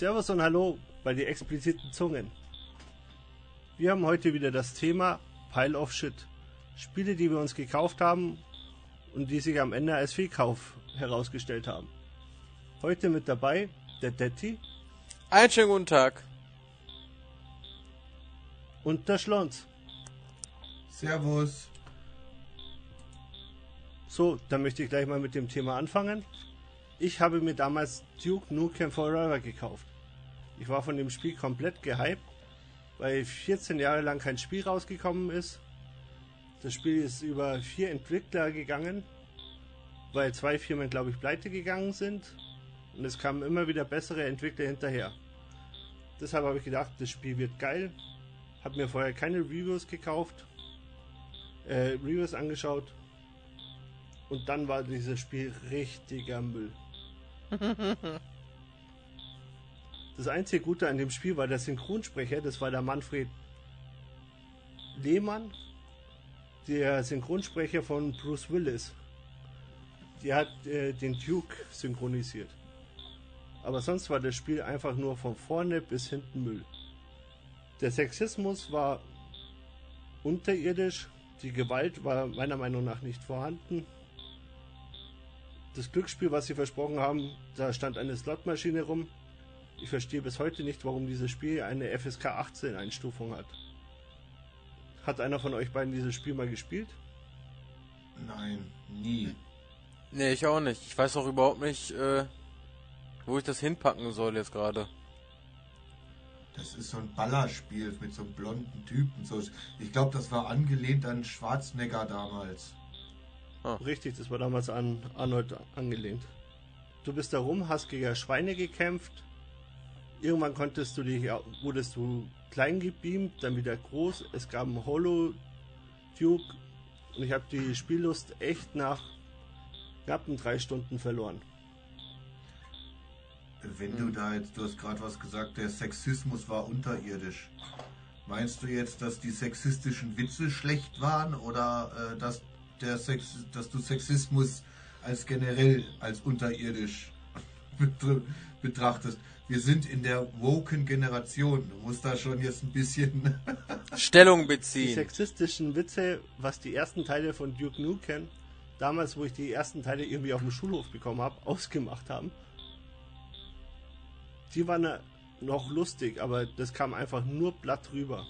Servus und Hallo bei die expliziten Zungen. Wir haben heute wieder das Thema Pile of Shit. Spiele, die wir uns gekauft haben und die sich am Ende als Fehlkauf herausgestellt haben. Heute mit dabei der Detti. Einen schönen guten Tag. Und der Schlons. Servus. So, dann möchte ich gleich mal mit dem Thema anfangen. Ich habe mir damals Duke Nukem Forever gekauft. Ich war von dem Spiel komplett gehypt, weil 14 Jahre lang kein Spiel rausgekommen ist. Das Spiel ist über vier Entwickler gegangen, weil zwei Firmen, glaube ich, pleite gegangen sind. Und es kamen immer wieder bessere Entwickler hinterher. Deshalb habe ich gedacht, das Spiel wird geil. Habe mir vorher keine Reviews gekauft, äh, Reviews angeschaut. Und dann war dieses Spiel richtiger Müll. Das einzige Gute an dem Spiel war der Synchronsprecher, das war der Manfred Lehmann, der Synchronsprecher von Bruce Willis. Der hat äh, den Duke synchronisiert. Aber sonst war das Spiel einfach nur von vorne bis hinten Müll. Der Sexismus war unterirdisch, die Gewalt war meiner Meinung nach nicht vorhanden. Das Glücksspiel, was sie versprochen haben, da stand eine Slotmaschine rum. Ich verstehe bis heute nicht, warum dieses Spiel eine FSK 18 Einstufung hat. Hat einer von euch beiden dieses Spiel mal gespielt? Nein, nie. Nee, ich auch nicht. Ich weiß auch überhaupt nicht, äh, wo ich das hinpacken soll jetzt gerade. Das ist so ein Ballerspiel mit so einem blonden Typen. So, ich glaube, das war angelehnt an Schwarzenegger damals. Richtig, das war damals an Arnold angelehnt. Du bist da rum, hast gegen Schweine gekämpft. Irgendwann konntest du dich, wurdest du klein gebeamt, dann wieder groß. Es gab einen Holo Duke und ich habe die Spiellust echt nach knappen drei Stunden verloren. Wenn du da jetzt, du hast gerade was gesagt, der Sexismus war unterirdisch. Meinst du jetzt, dass die sexistischen Witze schlecht waren oder äh, dass der Sex, dass du Sexismus als generell als unterirdisch betrachtest? Wir sind in der woken Generation. Du musst da schon jetzt ein bisschen Stellung Die beziehen. sexistischen Witze, was die ersten Teile von Duke Nukem, damals wo ich die ersten Teile irgendwie auf dem Schulhof bekommen habe, ausgemacht haben, die waren äh, noch lustig, aber das kam einfach nur platt rüber.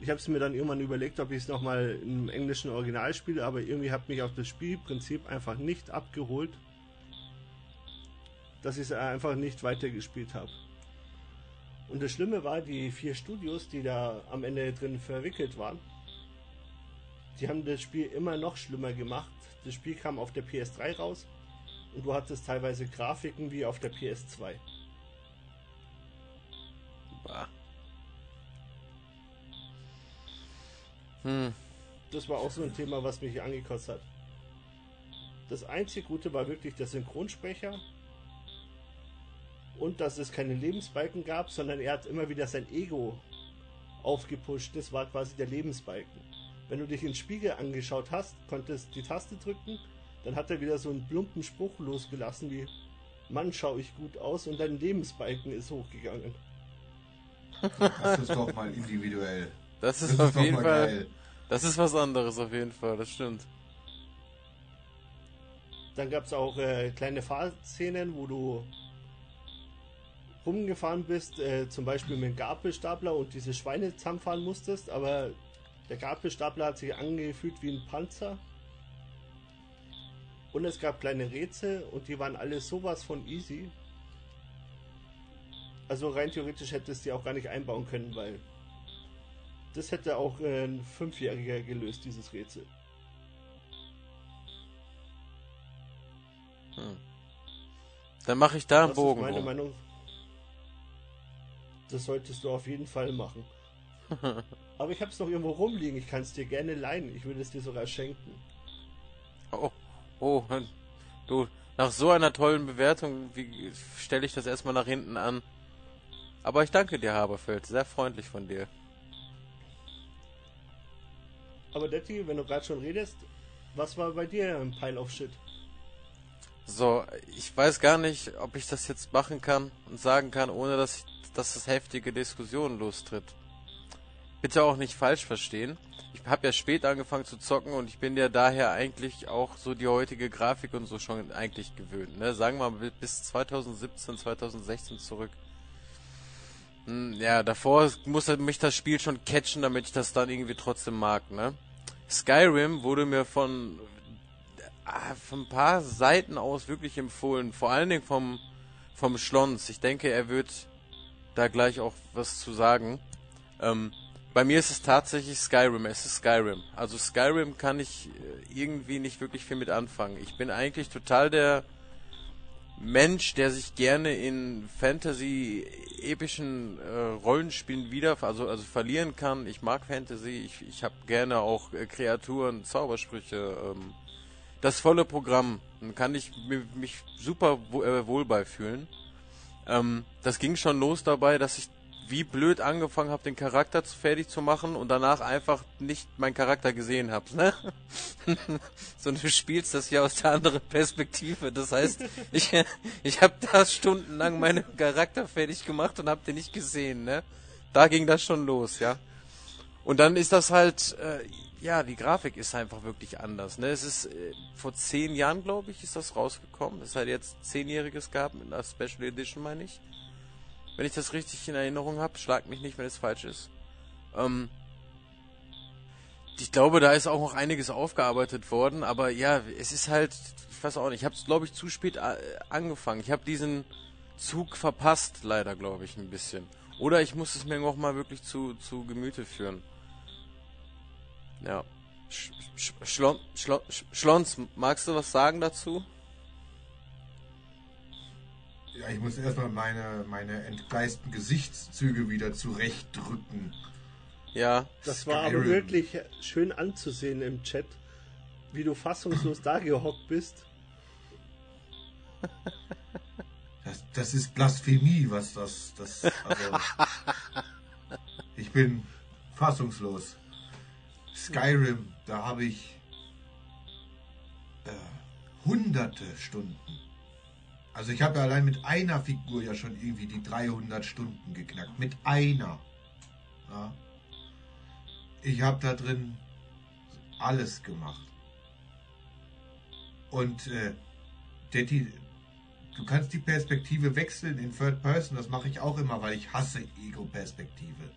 Ich habe es mir dann irgendwann überlegt, ob ich es nochmal im englischen Original spiele, aber irgendwie hat mich auch das Spielprinzip einfach nicht abgeholt, dass ich es einfach nicht weitergespielt habe. Und das Schlimme war, die vier Studios, die da am Ende drin verwickelt waren, die haben das Spiel immer noch schlimmer gemacht. Das Spiel kam auf der PS3 raus und du hattest teilweise Grafiken wie auf der PS2. Bah. Hm. Das war auch so ein Thema, was mich angekotzt hat. Das einzige Gute war wirklich der Synchronsprecher und dass es keine Lebensbalken gab, sondern er hat immer wieder sein Ego aufgepusht. Das war quasi der Lebensbalken. Wenn du dich ins Spiegel angeschaut hast, konntest die Taste drücken, dann hat er wieder so einen plumpen Spruch losgelassen wie Mann, schau ich gut aus und dein Lebensbalken ist hochgegangen. Das ist doch mal individuell. Das ist Das ist auf doch jeden Fall. geil. Das ist was anderes auf jeden Fall, das stimmt. Dann gab es auch äh, kleine Fahrszenen, wo du rumgefahren bist, äh, zum Beispiel mit dem Gabelstapler und diese Schweine zusammenfahren musstest, aber der Gabelstapler hat sich angefühlt wie ein Panzer. Und es gab kleine Rätsel und die waren alle sowas von easy. Also rein theoretisch hättest du die auch gar nicht einbauen können, weil das hätte auch äh, ein Fünfjähriger gelöst, dieses Rätsel. Dann mache ich da einen Das Bogen. ist meine rum. Meinung. Das solltest du auf jeden Fall machen. Aber ich habe es noch irgendwo rumliegen. Ich kann es dir gerne leihen. Ich würde es dir sogar schenken. Oh, oh, du, nach so einer tollen Bewertung, wie stelle ich das erstmal nach hinten an? Aber ich danke dir, Haberfeld. Sehr freundlich von dir. Aber Detti, wenn du gerade schon redest, was war bei dir ein Pile of Shit? So, ich weiß gar nicht, ob ich das jetzt machen kann und sagen kann, ohne dass, ich, dass es heftige Diskussionen lostritt. Bitte auch nicht falsch verstehen. Ich habe ja spät angefangen zu zocken und ich bin ja daher eigentlich auch so die heutige Grafik und so schon eigentlich gewöhnt. Ne? Sagen wir mal bis 2017, 2016 zurück. Hm, ja, davor muss mich das Spiel schon catchen, damit ich das dann irgendwie trotzdem mag. Ne? Skyrim wurde mir von Ah, von ein paar Seiten aus wirklich empfohlen. Vor allen Dingen vom, vom Schlons. Ich denke, er wird da gleich auch was zu sagen. Ähm, bei mir ist es tatsächlich Skyrim. Es ist Skyrim. Also Skyrim kann ich äh, irgendwie nicht wirklich viel mit anfangen. Ich bin eigentlich total der Mensch, der sich gerne in Fantasy epischen äh, Rollenspielen wieder also also verlieren kann. Ich mag Fantasy. Ich, ich habe gerne auch äh, Kreaturen, Zaubersprüche. Ähm, das volle Programm. Dann kann ich mich super äh, wohl beifühlen. Ähm, das ging schon los dabei, dass ich wie blöd angefangen habe, den Charakter fertig zu machen und danach einfach nicht meinen Charakter gesehen habe. Ne? so du spielst das ja aus der anderen Perspektive. Das heißt, ich, ich habe da stundenlang meinen Charakter fertig gemacht und habe den nicht gesehen. Ne? Da ging das schon los, ja. Und dann ist das halt, äh, ja, die Grafik ist einfach wirklich anders. Ne? Es ist äh, vor zehn Jahren, glaube ich, ist das rausgekommen. Es hat jetzt zehnjähriges gehabt mit einer Special Edition, meine ich. Wenn ich das richtig in Erinnerung habe, schlag mich nicht, wenn es falsch ist. Ähm, ich glaube, da ist auch noch einiges aufgearbeitet worden, aber ja, es ist halt, ich weiß auch nicht, ich habe es, glaube ich, zu spät äh, angefangen. Ich habe diesen Zug verpasst, leider, glaube ich, ein bisschen. Oder ich muss es mir noch mal wirklich zu, zu Gemüte führen. Ja. Sch Sch Schlon Schlon Schlons, magst du was sagen dazu? Ja, ich muss erstmal meine, meine entgleisten Gesichtszüge wieder zurechtdrücken. Ja. Das war aber wirklich schön anzusehen im Chat, wie du fassungslos da gehockt bist. Das, das ist Blasphemie, was das. das also, ich bin fassungslos. Skyrim, da habe ich äh, hunderte Stunden. Also ich habe ja allein mit einer Figur ja schon irgendwie die 300 Stunden geknackt. Mit einer. Ja. Ich habe da drin alles gemacht. Und äh, die, du kannst die Perspektive wechseln in Third Person. Das mache ich auch immer, weil ich hasse Ego-Perspektive.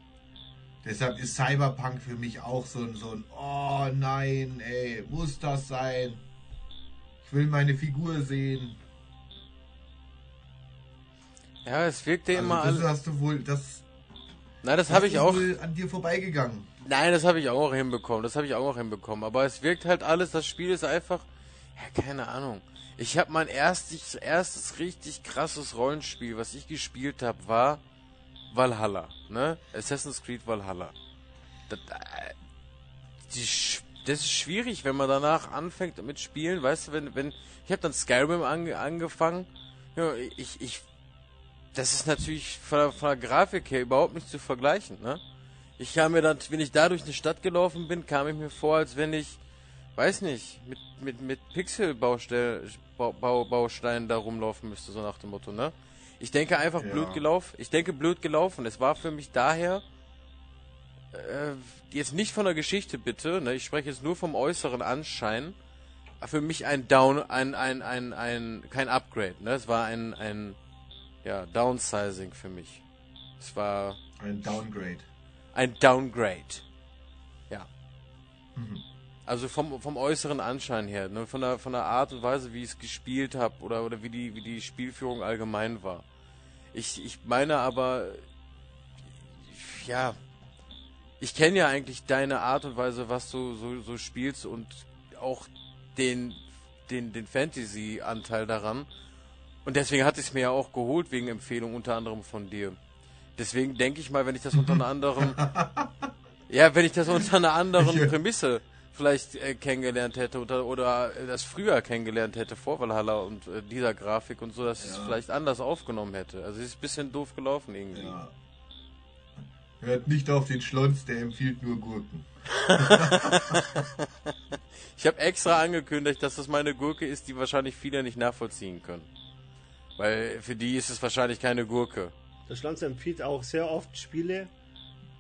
Deshalb ist Cyberpunk für mich auch so ein, so ein, oh nein, ey, muss das sein? Ich will meine Figur sehen. Ja, es wirkte also immer das hast du wohl, das. Nein, das habe ich auch. an dir vorbeigegangen. Nein, das habe ich auch hinbekommen. Das habe ich auch hinbekommen. Aber es wirkt halt alles. Das Spiel ist einfach, ja, keine Ahnung. Ich habe mein erstes, erstes richtig krasses Rollenspiel, was ich gespielt habe, war Valhalla, ne? Assassin's Creed Valhalla. Das, äh, die, das ist schwierig, wenn man danach anfängt mit Spielen, weißt du, wenn, wenn, ich habe dann Skyrim ange, angefangen, ja, ich, ich, das ist natürlich von der, von der Grafik her überhaupt nicht zu vergleichen, ne? Ich kam mir dann, wenn ich da durch eine Stadt gelaufen bin, kam ich mir vor, als wenn ich, weiß nicht, mit, mit, mit Pixel-Bausteinen Bau, da rumlaufen müsste, so nach dem Motto, ne? Ich denke einfach ja. blöd gelaufen. Ich denke blöd gelaufen. Es war für mich daher äh, jetzt nicht von der Geschichte bitte. Ne? Ich spreche jetzt nur vom äußeren Anschein. Für mich ein Down, ein ein ein ein kein Upgrade. Ne? Es war ein ein ja Downsizing für mich. Es war ein Downgrade. Ein Downgrade. Ja. Mhm. Also vom, vom äußeren Anschein her, ne? von, der, von der Art und Weise, wie ich es gespielt habe oder, oder wie, die, wie die Spielführung allgemein war. Ich, ich meine aber, ja, ich kenne ja eigentlich deine Art und Weise, was du so, so spielst und auch den, den, den Fantasy-Anteil daran. Und deswegen hatte ich es mir ja auch geholt, wegen Empfehlung unter anderem von dir. Deswegen denke ich mal, wenn ich das unter einer anderen, ja, wenn ich das unter einer anderen Prämisse vielleicht äh, kennengelernt hätte oder, oder äh, das früher kennengelernt hätte vor Valhalla und äh, dieser Grafik und so, dass ja. ich es vielleicht anders aufgenommen hätte. Also es ist ein bisschen doof gelaufen irgendwie. Ja. Hört nicht auf den Schlons, der empfiehlt nur Gurken. ich habe extra angekündigt, dass das meine Gurke ist, die wahrscheinlich viele nicht nachvollziehen können. Weil für die ist es wahrscheinlich keine Gurke. Der Schlons empfiehlt auch sehr oft Spiele,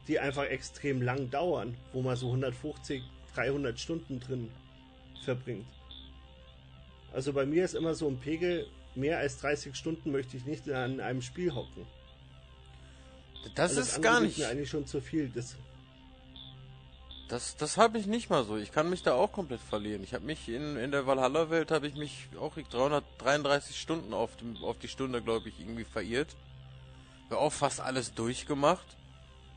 die einfach extrem lang dauern, wo man so 150, 300 Stunden drin verbringt. Also bei mir ist immer so ein Pegel, mehr als 30 Stunden möchte ich nicht an einem Spiel hocken. Das, das ist gar nicht. mir eigentlich schon zu viel. Das, das, das habe ich nicht mal so. Ich kann mich da auch komplett verlieren. Ich habe mich in, in der Valhalla-Welt habe ich mich auch 333 Stunden auf, dem, auf die Stunde, glaube ich, irgendwie verirrt. Habe auch fast alles durchgemacht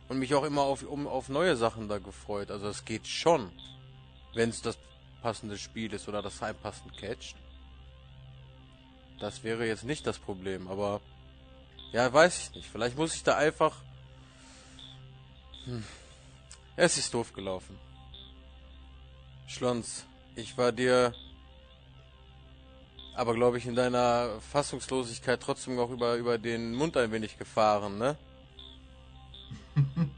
und mich auch immer auf, um, auf neue Sachen da gefreut. Also es geht schon, wenn es das passende Spiel ist oder das passend catcht. Das wäre jetzt nicht das Problem, aber ja, weiß ich nicht. Vielleicht muss ich da einfach. Hm. Es ist doof gelaufen. Schlons, ich war dir aber glaube ich in deiner Fassungslosigkeit trotzdem noch über, über den Mund ein wenig gefahren, ne?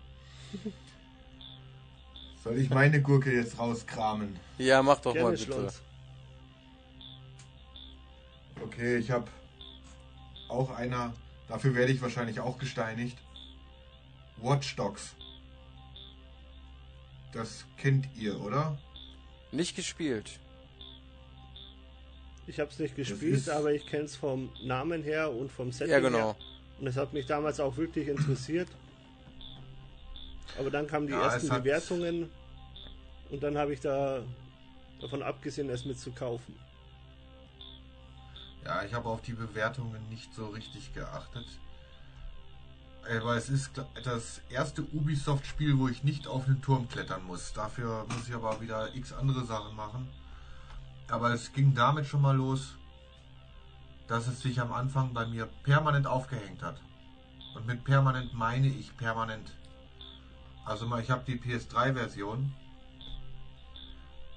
Soll ich meine Gurke jetzt rauskramen? Ja, mach doch Gerne mal bitte. Schlons. Okay, ich habe auch einer, dafür werde ich wahrscheinlich auch gesteinigt. Watch Dogs. Das kennt ihr, oder? Nicht gespielt. Ich habe es nicht gespielt, aber ich kenne es vom Namen her und vom Setting Ja, genau. Her. Und es hat mich damals auch wirklich interessiert. Aber dann kamen die ja, ersten Bewertungen und dann habe ich da davon abgesehen, es mitzukaufen. Ja, ich habe auf die Bewertungen nicht so richtig geachtet. Aber es ist das erste Ubisoft-Spiel, wo ich nicht auf den Turm klettern muss. Dafür muss ich aber wieder x andere Sachen machen. Aber es ging damit schon mal los, dass es sich am Anfang bei mir permanent aufgehängt hat. Und mit permanent meine ich permanent. Also mal, ich habe die PS3-Version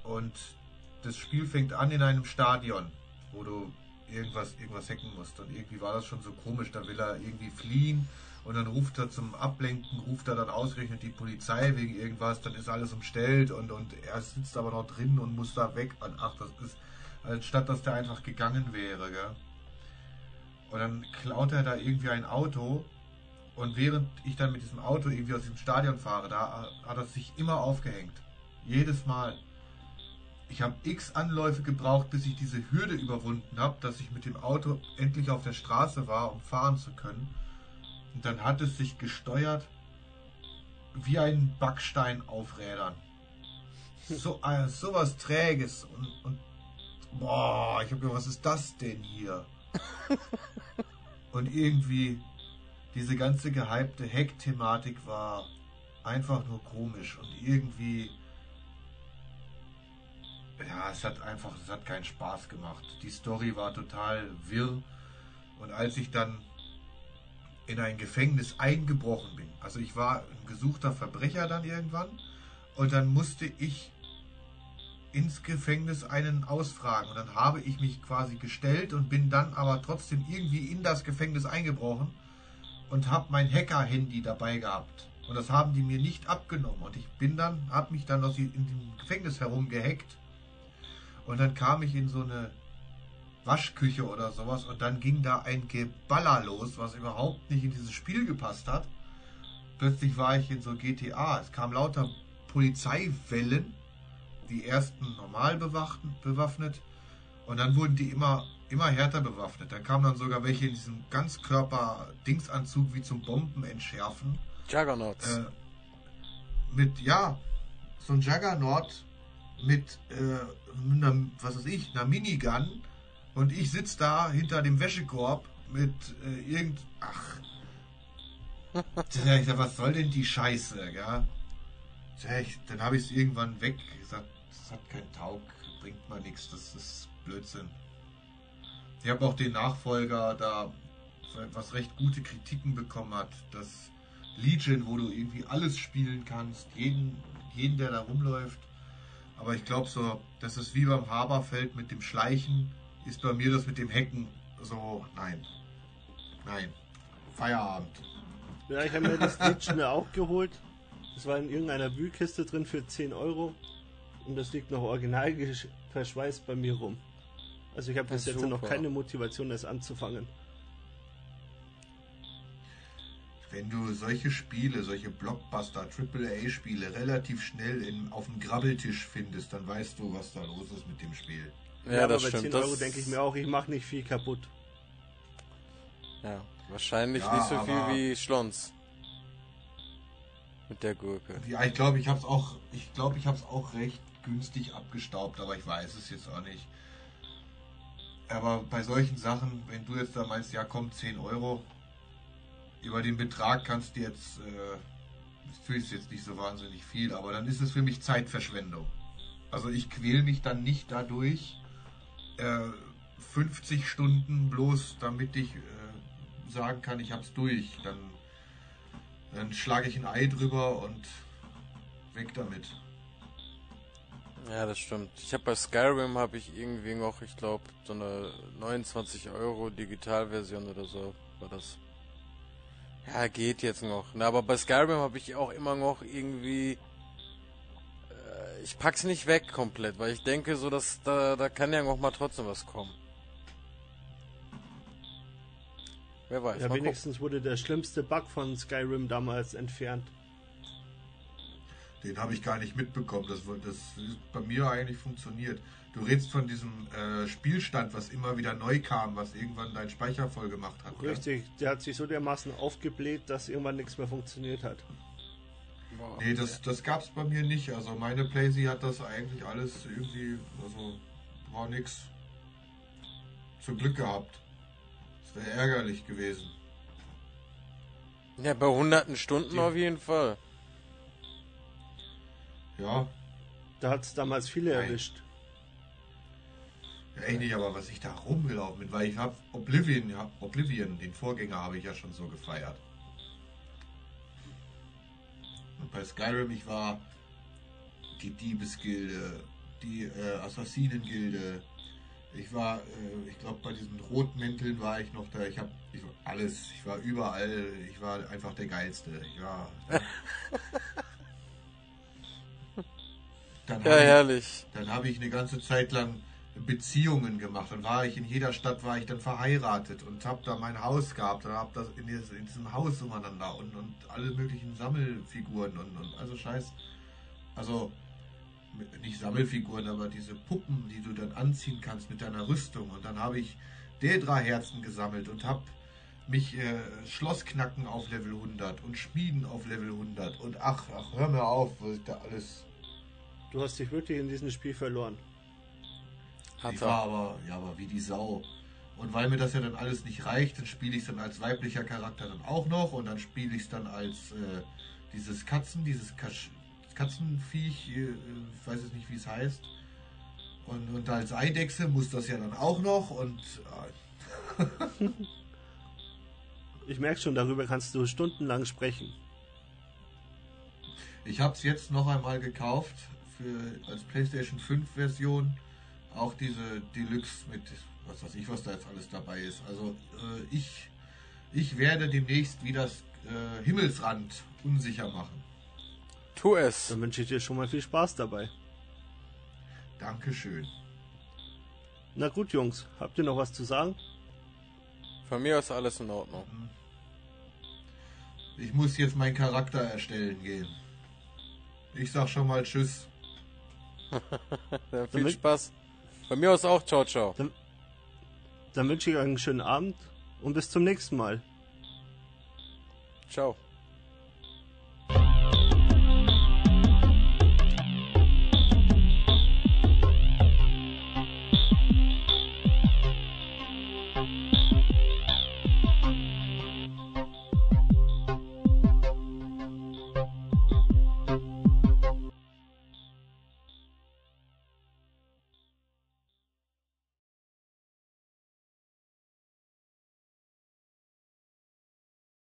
und das Spiel fängt an in einem Stadion, wo du irgendwas, irgendwas hacken musst. Und irgendwie war das schon so komisch, da will er irgendwie fliehen und dann ruft er zum Ablenken, ruft er dann ausgerechnet die Polizei wegen irgendwas, dann ist alles umstellt und, und er sitzt aber noch drin und muss da weg. Und ach, das ist, anstatt dass der einfach gegangen wäre, gell? Und dann klaut er da irgendwie ein Auto und während ich dann mit diesem Auto irgendwie aus dem Stadion fahre, da hat er sich immer aufgehängt. Jedes Mal. Ich habe x Anläufe gebraucht, bis ich diese Hürde überwunden habe, dass ich mit dem Auto endlich auf der Straße war, um fahren zu können. Und dann hat es sich gesteuert wie ein Backstein auf Rädern. So, äh, sowas Träges und, und boah, ich habe gedacht, was ist das denn hier? und irgendwie diese ganze gehypte Heck-Thematik war einfach nur komisch und irgendwie ja, es hat einfach, es hat keinen Spaß gemacht. Die Story war total wirr und als ich dann in ein Gefängnis eingebrochen bin. Also ich war ein gesuchter Verbrecher dann irgendwann und dann musste ich ins Gefängnis einen ausfragen und dann habe ich mich quasi gestellt und bin dann aber trotzdem irgendwie in das Gefängnis eingebrochen und habe mein Hacker-Handy dabei gehabt und das haben die mir nicht abgenommen und ich bin dann, habe mich dann aus in dem Gefängnis herumgehackt und dann kam ich in so eine Waschküche oder sowas und dann ging da ein Geballer los, was überhaupt nicht in dieses Spiel gepasst hat. Plötzlich war ich in so GTA. Es kam lauter Polizeiwellen, die ersten normal bewaffnet und dann wurden die immer immer härter bewaffnet. Dann kamen dann sogar welche in diesem Ganzkörper-Dingsanzug wie zum Bomben entschärfen. Juggernauts. Äh, mit, ja, so ein Juggernaut mit, äh, einer, was weiß ich, einer Minigun und ich sitze da hinter dem Wäschekorb mit äh, irgend. Ach. ich sag, was soll denn die Scheiße, ja? Dann habe ich es irgendwann weg gesagt, das hat keinen Taug, bringt mal nichts, das ist Blödsinn. Ich habe auch den Nachfolger da was recht gute Kritiken bekommen hat, das Legion, wo du irgendwie alles spielen kannst, jeden, jeden der da rumläuft. Aber ich glaube so, das ist wie beim Haberfeld mit dem Schleichen ist bei mir das mit dem Hacken so, nein. Nein. Feierabend. Ja, ich habe mir das Lied mir auch geholt. Das war in irgendeiner Wühlkiste drin für 10 Euro. Und das liegt noch original verschweißt bei mir rum. Also ich habe bis jetzt noch keine Motivation, das anzufangen. Wenn du solche Spiele, solche Blockbuster, AAA-Spiele relativ schnell in, auf dem Grabbeltisch findest, dann weißt du, was da los ist mit dem Spiel. Ja, aber das bei stimmt. 10 das, Euro denke ich mir auch, ich mache nicht viel kaputt. Ja, wahrscheinlich Ja, nicht so aber- viel wie Schlons. Mit der Gurke. Ja, ich glaube, ich habe es auch, ich glaube, ich habe es auch recht günstig abgestaubt, aber ich weiß es jetzt auch nicht. Aber bei solchen Sachen, wenn du jetzt da meinst, ja komm, 10 Euro, über den Betrag kannst du jetzt, äh, ist jetzt nicht so wahnsinnig viel, aber dann ist es für mich Zeitverschwendung. Also ich quäl mich dann nicht dadurch, äh, 50 Stunden bloß, damit ich äh, sagen kann, ich hab's durch. Dann, dann schlage ich ein Ei drüber und weg damit. Ja, das stimmt. Ich habe bei Skyrim habe ich irgendwie noch, ich glaube, so eine 29 Euro Digitalversion oder so war das. Ja, geht jetzt noch. Na, aber bei Skyrim habe ich auch immer noch irgendwie. Äh, ich pack's nicht weg komplett, weil ich denke, so dass da, da kann ja noch mal trotzdem was kommen. Wer weiß. Ja, mal gucken. wenigstens wurde der schlimmste Bug von Skyrim damals entfernt. Den habe ich gar nicht mitbekommen. Das, das ist bei mir eigentlich funktioniert. Du redest von diesem äh, Spielstand, was immer wieder neu kam, was irgendwann dein Speicher voll gemacht hat. Richtig, der hat sich so dermaßen aufgebläht, dass irgendwann nichts mehr funktioniert hat. Boah. Nee, das, das gab es bei mir nicht. Also meine Playsee hat das eigentlich alles irgendwie, also war nix. Zum Glück gehabt. Das wäre ärgerlich gewesen. Ja, bei hunderten Stunden Die- auf jeden Fall. Ja, Da hat es damals viele Nein. erwischt. ja echt nicht, aber was ich da rumgelaufen bin, weil ich habe Oblivion, ja, Oblivion, den Vorgänger habe ich ja schon so gefeiert. Und bei Skyrim, ich war die Diebesgilde, die äh, Assassinengilde. Ich war, äh, ich glaube, bei diesen Rotmänteln war ich noch da. Ich habe ich, war alles, ich war überall, ich war einfach der Geilste. Ich Dann Ja, ich- herrlich. dann habe ich eine ganze Zeit lang Beziehungen gemacht. Dann war ich in jeder Stadt war ich dann verheiratet und habe da mein Haus gehabt und habe das in, dieses, in diesem Haus umeinander und, und alle möglichen Sammelfiguren und, und also Scheiß. Also nicht Sammelfiguren, aber diese Puppen, die du dann anziehen kannst mit deiner Rüstung. Und dann habe ich Dedra-Herzen gesammelt und habe mich äh, Schlossknacken auf Level 100 und Schmieden auf Level 100 und ach, ach, hör mir auf, was ich da alles Du hast dich wirklich in diesem Spiel verloren. Hat ich er. war aber, ja, aber wie die Sau. Und weil mir das ja dann alles nicht reicht, dann spiele ich es dann als weiblicher Charakter dann auch noch und dann spiele ich es dann als äh, dieses Katzen, dieses Kasch Katzenviech, äh, ich weiß jetzt nicht, wie es heißt. Und, und als Eidechse muss das ja dann auch noch und äh, Ich merke schon, darüber kannst du stundenlang sprechen. ich habe es jetzt noch einmal gekauft für als PlayStation 5 Version. Auch diese Deluxe mit was weiß ich, was da jetzt alles dabei ist. Also äh, ich, ich werde demnächst wieder das äh, Himmelsrand unsicher machen. Tu es. Dann wünsche ich dir schon mal viel Spaß dabei. Dankeschön. Na gut, Jungs, habt ihr noch was zu sagen? Von mir aus alles in Ordnung. Ich muss jetzt meinen Charakter erstellen gehen. Ich sag schon mal Tschüss. Dann viel Spaß. Von mir aus auch. Ciao, ciao. Dann wünsche ich euch einen schönen Abend und bis zum nächsten Mal. Ciao.